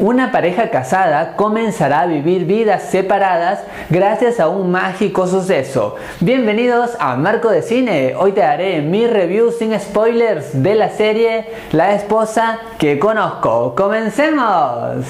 Una pareja casada comenzará a vivir vidas separadas gracias a un mágico suceso. Bienvenidos a Marco de Cine. Hoy te daré mi review sin spoilers de la serie La esposa que conozco. ¡Comencemos!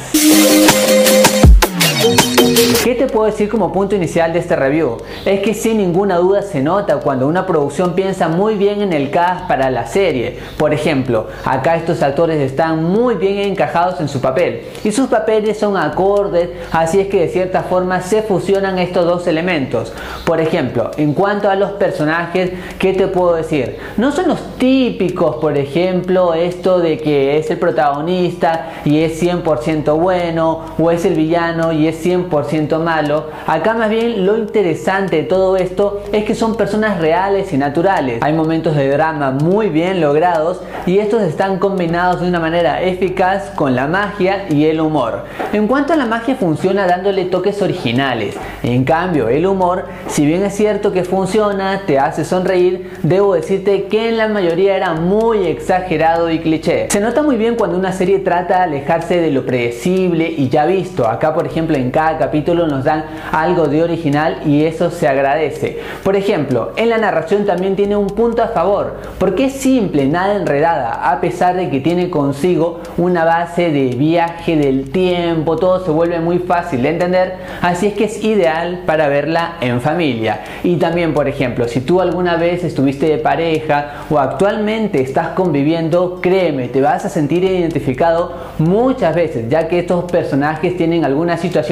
¿Qué te puedo decir como punto inicial de este review? Es que sin ninguna duda se nota cuando una producción piensa muy bien en el cast para la serie. Por ejemplo, acá estos actores están muy bien encajados en su papel y sus papeles son acordes, así es que de cierta forma se fusionan estos dos elementos. Por ejemplo, en cuanto a los personajes, ¿qué te puedo decir? No son los típicos, por ejemplo, esto de que es el protagonista y es 100% bueno o es el villano y es 100% malo. Acá más bien lo interesante de todo esto es que son personas reales y naturales. Hay momentos de drama muy bien logrados y estos están combinados de una manera eficaz con la magia y el humor. En cuanto a la magia funciona dándole toques originales. En cambio, el humor, si bien es cierto que funciona, te hace sonreír, debo decirte que en la mayoría era muy exagerado y cliché. Se nota muy bien cuando una serie trata de alejarse de lo predecible y ya visto. Acá, por ejemplo, en cada capítulo nos dan algo de original y eso se agradece. Por ejemplo, en la narración también tiene un punto a favor, porque es simple, nada enredada, a pesar de que tiene consigo una base de viaje del tiempo, todo se vuelve muy fácil de entender, así es que es ideal para verla en familia. Y también, por ejemplo, si tú alguna vez estuviste de pareja o actualmente estás conviviendo, créeme, te vas a sentir identificado muchas veces, ya que estos personajes tienen alguna situación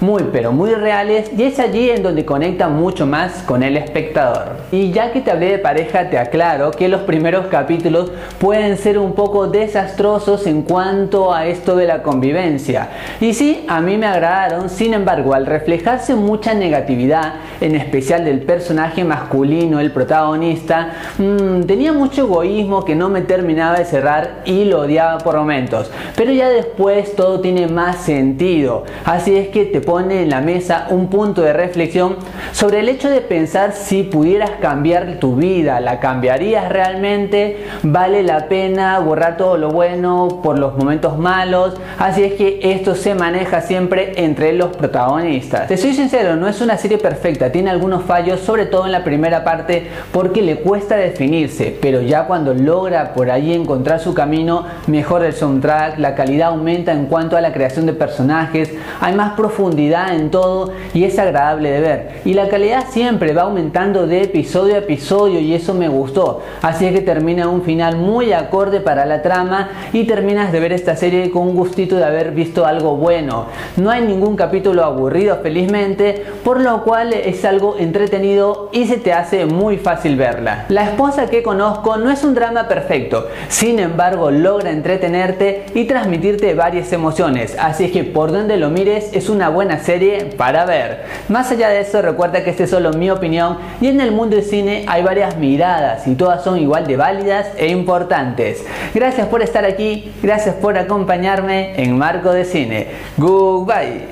muy pero muy reales y es allí en donde conecta mucho más con el espectador. Y ya que te hablé de pareja te aclaro que los primeros capítulos pueden ser un poco desastrosos en cuanto a esto de la convivencia. Y sí, a mí me agradaron, sin embargo al reflejarse mucha negatividad, en especial del personaje masculino, el protagonista, mmm, tenía mucho egoísmo que no me terminaba de cerrar y lo odiaba por momentos. Pero ya después todo tiene más sentido. Así es que te pone en la mesa un punto de reflexión sobre el hecho de pensar si pudieras cambiar tu vida, ¿la cambiarías realmente? ¿Vale la pena borrar todo lo bueno por los momentos malos? Así es que esto se maneja siempre entre los protagonistas. Te soy sincero, no es una serie perfecta, tiene algunos fallos, sobre todo en la primera parte porque le cuesta definirse, pero ya cuando logra por ahí encontrar su camino, mejora el soundtrack, la calidad aumenta en cuanto a la creación de personajes, hay más profundidad en todo y es agradable de ver. Y la calidad siempre va aumentando de episodio a episodio y eso me gustó. Así es que termina un final muy acorde para la trama y terminas de ver esta serie con un gustito de haber visto algo bueno. No hay ningún capítulo aburrido felizmente, por lo cual es algo entretenido y se te hace muy fácil verla. La esposa que conozco no es un drama perfecto, sin embargo logra entretenerte y transmitirte varias emociones, así es que por donde lo mires es una buena serie para ver. Más allá de eso, recuerda que este es solo mi opinión y en el mundo del cine hay varias miradas y todas son igual de válidas e importantes. Gracias por estar aquí, gracias por acompañarme en Marco de Cine. Goodbye.